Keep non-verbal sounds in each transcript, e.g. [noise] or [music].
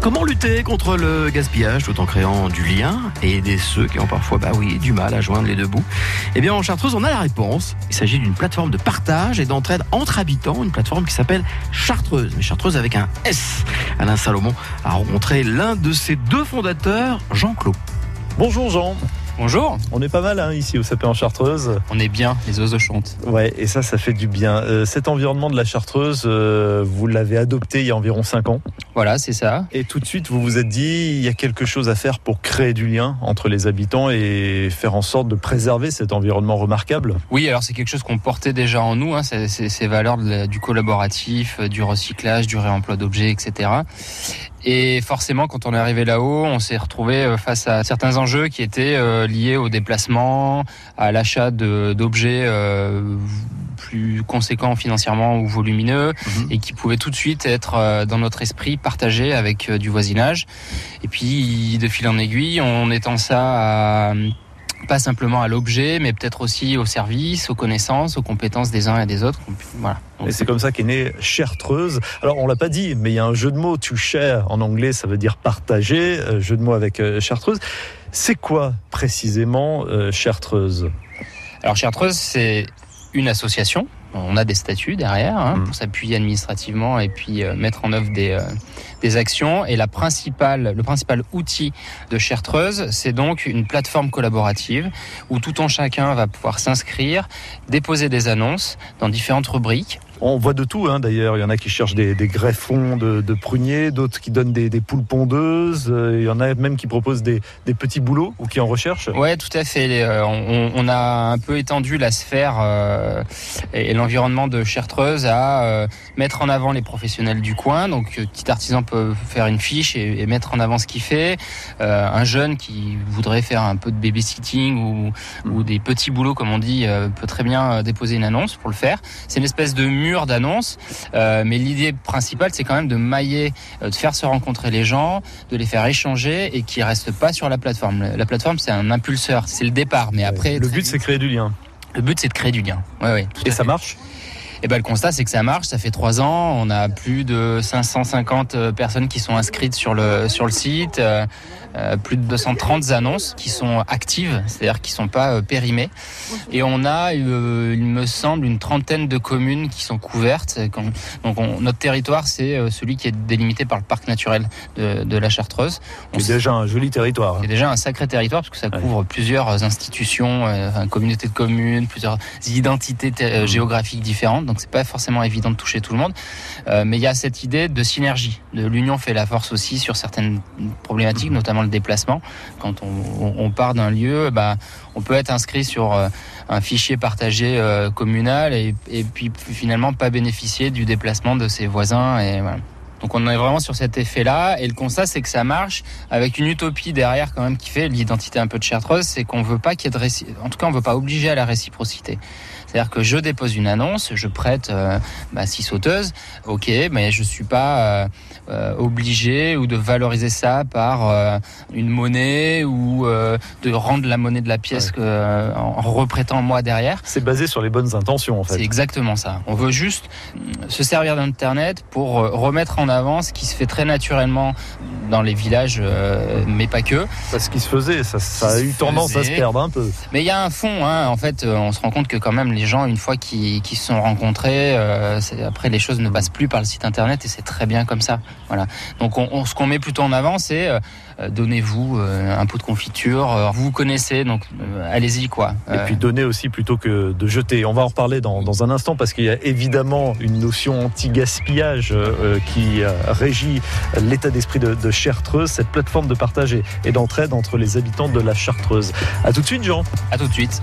Comment lutter contre le gaspillage tout en créant du lien et aider ceux qui ont parfois bah du mal à joindre les deux bouts? Eh bien en Chartreuse, on a la réponse. Il s'agit d'une plateforme de partage et d'entraide entre habitants, une plateforme qui s'appelle Chartreuse, mais Chartreuse avec un S. Alain Salomon a rencontré l'un de ses deux fondateurs, Jean-Claude. Bonjour Jean. Bonjour. On est pas mal hein, ici au Sapé en Chartreuse. On est bien, les oiseaux chantent. Ouais, et ça, ça fait du bien. Euh, cet environnement de la Chartreuse, euh, vous l'avez adopté il y a environ 5 ans. Voilà, c'est ça. Et tout de suite, vous vous êtes dit, il y a quelque chose à faire pour créer du lien entre les habitants et faire en sorte de préserver cet environnement remarquable. Oui, alors c'est quelque chose qu'on portait déjà en nous, hein, ces, ces valeurs de, du collaboratif, du recyclage, du réemploi d'objets, etc. Et forcément, quand on est arrivé là-haut, on s'est retrouvé euh, face à certains enjeux qui étaient euh, liés au déplacement, à l'achat d'objets euh, plus conséquents financièrement ou volumineux mhm. et qui pouvaient tout de suite être dans notre esprit partagés avec du voisinage. Et puis, de fil en aiguille, on étend ça à pas simplement à l'objet, mais peut-être aussi au service, aux connaissances, aux compétences des uns et des autres. Voilà. et c'est comme ça qu'est née Chartreuse. Alors on l'a pas dit, mais il y a un jeu de mots, to share en anglais, ça veut dire partager, euh, jeu de mots avec euh, Chartreuse. C'est quoi précisément euh, Chartreuse? Alors Chartreuse, c'est une association. On a des statuts derrière hein, mmh. pour s'appuyer administrativement et puis mettre en œuvre des des actions. Et la principale, le principal outil de Chartreuse, c'est donc une plateforme collaborative où tout en chacun va pouvoir s'inscrire, déposer des annonces dans différentes rubriques on voit de tout, hein, d'ailleurs. Il y en a qui cherchent des, greffons de, pruniers, d'autres qui donnent des, poules pondeuses. Euh, il y en a même qui proposent des, petits boulots ou qui en recherchent. Ouais, tout à fait. Euh, on, a un peu étendu la sphère euh, et l'environnement de Chartreuse à mettre en avant les professionnels du coin. Donc, petit artisan peut faire une fiche et, mettre en avant ce qu'il fait. un jeune qui voudrait faire un peu de babysitting ou, ou des petits boulots, comme on dit, peut très bien déposer une annonce pour le faire. C'est une espèce de mur d'annonces. Euh, mais l'idée principale, c'est quand même de mailler, euh, de faire se rencontrer les gens, de les faire échanger et qu'ils restent pas sur la plateforme. La plateforme, c'est un impulseur, c'est le départ. Mais après, le but, c'est créer du lien. Le but, c'est de créer du lien. Ouais, ouais, et ça marche? Et eh ben, le constat, c'est que ça marche. Ça fait trois ans. On a plus de 550 euh, personnes qui sont inscrites sur le, sur le site. Euh, euh, plus de 230 annonces qui sont actives, c'est-à-dire qui sont pas périmées. Et on a, il me semble, une trentaine de communes qui sont couvertes. Donc notre territoire, c'est celui qui est délimité par le parc naturel de, la Chartreuse. C'est déjà un joli territoire. C'est déjà un sacré territoire parce que ça couvre plusieurs institutions, une communautés de communes, plusieurs identités mmh. géographiques différentes donc c'est pas forcément évident de toucher tout le monde. Euh, mais il y a cette idée de synergie, de l'union fait la force aussi sur certaines problématiques, notamment le déplacement. Quand on, part d'un lieu, bah, on peut être inscrit sur euh, un fichier partagé euh, communal et, puis finalement pas bénéficier du déplacement de ses voisins et Donc on est vraiment sur cet effet-là et le constat c'est que ça marche avec une utopie derrière quand même qui fait l'identité un peu de Chartreuse, c'est qu'on veut pas qu'il y ait de en tout cas on veut pas obliger à la réciprocité. C'est-à-dire que je dépose une annonce, je prête euh, bah, six sauteuses, ok, mais je suis pas euh, euh, obligé ou de valoriser ça par une monnaie ou de rendre la monnaie de la pièce en reprêtant moi derrière. C'est basé sur les bonnes intentions en fait. C'est exactement ça. On veut juste se servir d'Internet pour remettre en avant ce qui se fait très naturellement dans les villages, mais pas que. Ce qui se faisait, ça, a eu tendance à se perdre un peu. Mais il y a un fond, hein. en fait, on se rend compte que quand même les gens, une fois qu'ils se sont rencontrés, euh, après les choses ne passent plus par le site internet et c'est très bien comme ça. Voilà. Donc on, ce qu'on met plutôt en avant, c'est euh, donnez-vous euh, un pot de confiture. vous vous connaissez, donc allez-y quoi. Et puis donnez aussi plutôt que de jeter. On va en reparler dans, dans un instant parce qu'il y a évidemment une notion anti-gaspillage qui régit l'état d'esprit de, de, Chartreuse, cette plateforme de partage et d'entraide entre les habitants de la Chartreuse. À tout de suite, Jean. À tout de suite.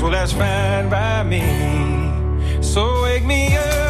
Well, that's fine by me. So wake me up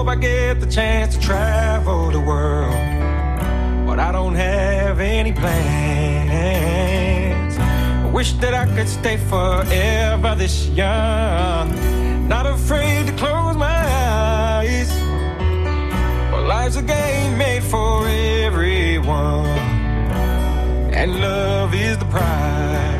hope I get the chance to travel the world, but I don't have any plans. I wish that I could stay forever this young, not afraid to close my eyes. But life's a game made for everyone and love is the prize.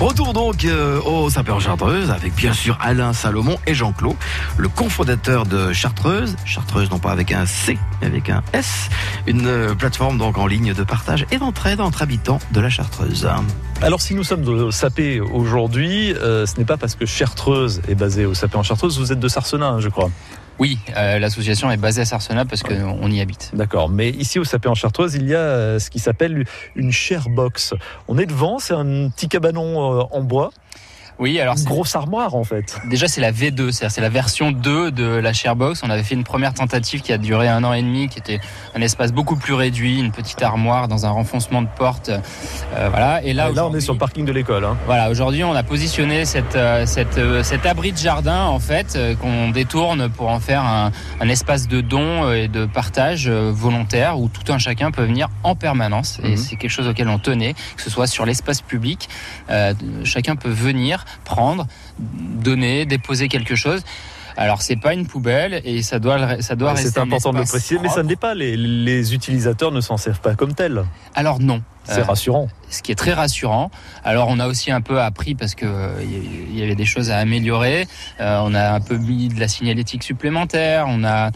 Retour donc euh, au Saint-Père-Chartreuse avec bien sûr Alain Salomon et Jean-Claude, le cofondateur de Chartreuse, Chartreuse non pas avec un C mais avec un S, une euh, plateforme donc en ligne de partage et d'entraide entre habitants de la Chartreuse. Alors si nous sommes de Sapé aujourd'hui, euh, ce n'est pas parce que Chartreuse est basée au Sapé en Chartreuse, vous êtes de Sarcenas, hein, je crois. Oui, euh, l'association est basée à Sarcena parce qu'on y habite. D'accord, mais ici au Sapé en Chartreuse, il y a euh, ce qui s'appelle une share box. On est devant, c'est un petit cabanon euh, en bois, Oui, alors une c'est- grosse armoire en fait. déjà c'est la V2, c'est-à-dire c'est la version 2 de la Sharebox. On avait fait une première tentative qui a duré un an et demi, qui était un espace beaucoup plus réduit, une petite armoire dans un renfoncement de porte, euh, voilà. Et là, Là, on est sur le parking de l'école. hein. Voilà, aujourd'hui, on a positionné cette, euh, cette, euh, cet abri de jardin en fait euh, qu'on détourne pour en faire un, un espace de don et de partage volontaire où tout un chacun peut venir en permanence. Et Mhm. c'est quelque chose auquel on tenait, que ce soit sur l'espace public, euh, chacun peut venir prendre, donner, déposer quelque chose. Alors c'est pas une poubelle et ça doit ça doit Ouais, rester C'est important de le préciser, mais ça propre. n'est pas. Les, les utilisateurs ne s'en servent pas comme tel. Alors non. C'est Euh, rassurant. ce qui est très rassurant. Alors on a aussi un peu appris parce que euh, il y avait des choses à améliorer. Euh, on a un peu mis de la signalétique supplémentaire. On a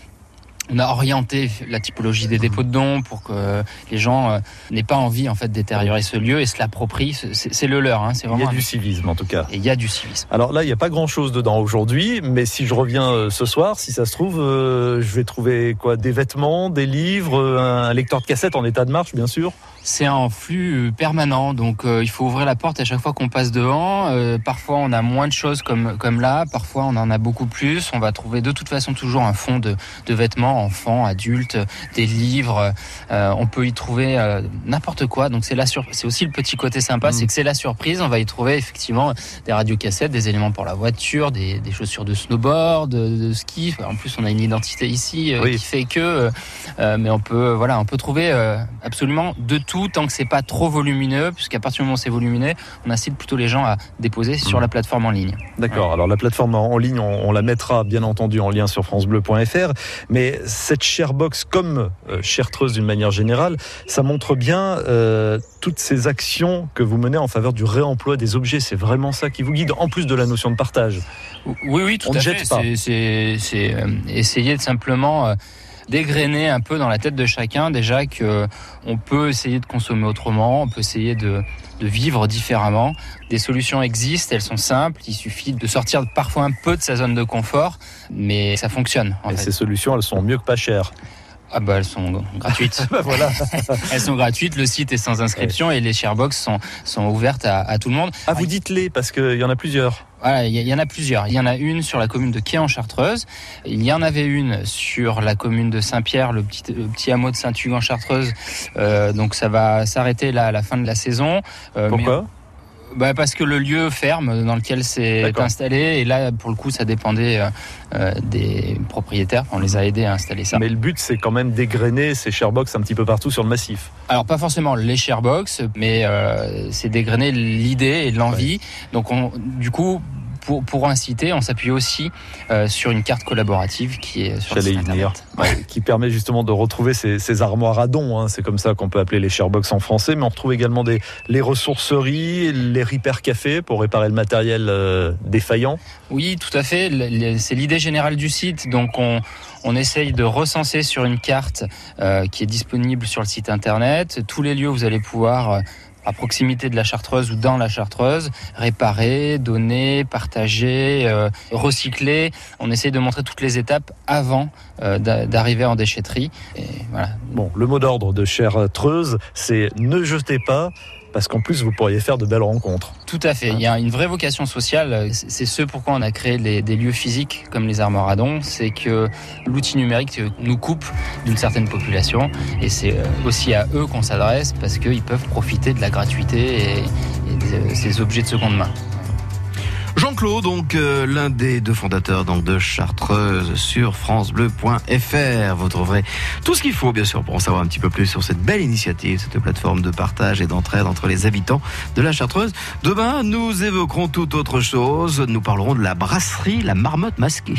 on a orienté la typologie des dépôts de dons pour que les gens euh, n'aient pas envie en fait détériorer ce lieu et se l'approprient. C'est le leur. Hein. C'est Il y vraiment. a du civisme en tout cas. Et il y a du civisme. Alors là, il n'y a pas grand-chose dedans aujourd'hui, mais si je reviens euh, ce soir, si ça se trouve, euh, je vais trouver quoi? Des vêtements, des livres, un lecteur de cassette en état de marche, bien sûr. c'est en flux permanent, donc il faut ouvrir la porte à chaque fois qu'on passe devant. Parfois, on a moins de choses comme comme là, parfois on en a beaucoup plus. On va trouver de toute façon toujours un fond de, de vêtements, enfants, adultes, des livres. Euh, on peut y trouver euh, n'importe quoi. Donc c'est la sur... c'est aussi le petit côté sympa, Mm. c'est que c'est la surprise. On va y trouver effectivement des radiocassettes, des éléments pour la voiture, des, des chaussures de snowboard, de, de ski. En plus, on a une identité ici euh, Oui. qui fait que, mais on peut voilà, on peut trouver absolument de tout tant que c'est pas trop volumineux, puisqu'à partir du moment où c'est volumineux, on incite plutôt les gens à déposer sur la plateforme en ligne. D'accord. Alors la plateforme en ligne, on, on la mettra bien entendu en lien sur francebleu.fr. Mais cette Sharebox, comme euh, Chartreuse d'une manière générale, ça montre bien euh, toutes ces actions que vous menez en faveur du réemploi des objets. C'est vraiment ça qui vous guide, en plus de la notion de partage. Oui, oui, tout On à fait. C'est- euh, essayer de simplement dégrainer un peu dans la tête de chacun déjà que on peut essayer de consommer autrement, on peut essayer de, de vivre différemment. Des solutions existent, elles sont simples. Il suffit de sortir parfois un peu de sa zone de confort, mais ça fonctionne. En Et fait. ces solutions, elles sont mieux que pas chères. Ah bah elles sont gratuites. [laughs] Bah voilà. [laughs] elles sont gratuites. Le site est sans inscription et les sharebox sont sont ouvertes à, à tout le monde. Ah, vous dites-les parce qu'il y en a plusieurs. Il y, en a plusieurs. Il y en a une sur la commune de Quai en Chartreuse. Il y en avait une sur la commune de Saint-Pierre, le petit, hameau de Saint-Hugues en Chartreuse. Euh, donc ça va s'arrêter là à la fin de la saison. Euh, Pourquoi? Bah, Parce que le lieu ferme dans lequel c'est installé. Et là, pour le coup, ça dépendait euh, euh, des propriétaires. On les a aidés à installer ça. Mais le but, c'est quand même dégrainer ces Sharebox un petit peu partout sur le massif. Alors pas forcément les sharebox, mais euh, c'est dégrainer l'idée et l'envie. Donc on, du coup, pour, pour inciter, on s'appuie aussi euh, sur une carte collaborative qui est sur le internet. Ouais, qui permet justement de retrouver ces, ces armoires à dons. hein. C'est comme ça qu'on peut appeler les sharebox en français. Mais on retrouve également des, les ressourceries, les repair cafés pour réparer le matériel euh, défaillant. Oui, tout à fait. C'est l'idée générale du site. Donc on, on essaye de recenser sur une carte euh, qui est disponible sur le site internet tous les lieux où vous allez pouvoir à proximité de la Chartreuse ou dans la Chartreuse, réparer, donner, partager, euh, recycler. On essaye de montrer toutes les étapes avant euh, d'a- d'arriver en déchetterie. Le mot d'ordre de Chartreuse, c'est ne jetez pas, parce qu'en plus, vous pourriez faire de belles rencontres. Tout à fait. Il y a une vraie vocation sociale. C'est ce pourquoi on a créé des lieux physiques comme les armoires à dons. C'est que l'outil numérique nous coupe d'une certaine population. Et c'est euh, aussi à eux qu'on s'adresse parce qu'ils peuvent profiter de la gratuité et, et de ces objets de seconde main. Jean-Claude, donc euh, l'un des deux fondateurs donc de Chartreuse sur francebleu.fr. Vous trouverez tout ce qu'il faut bien sûr pour en savoir un petit peu plus sur cette belle initiative, cette plateforme de partage et d'entraide entre les habitants de la Chartreuse. Demain, nous évoquerons tout autre chose. Nous parlerons de la brasserie La Marmotte Masquée.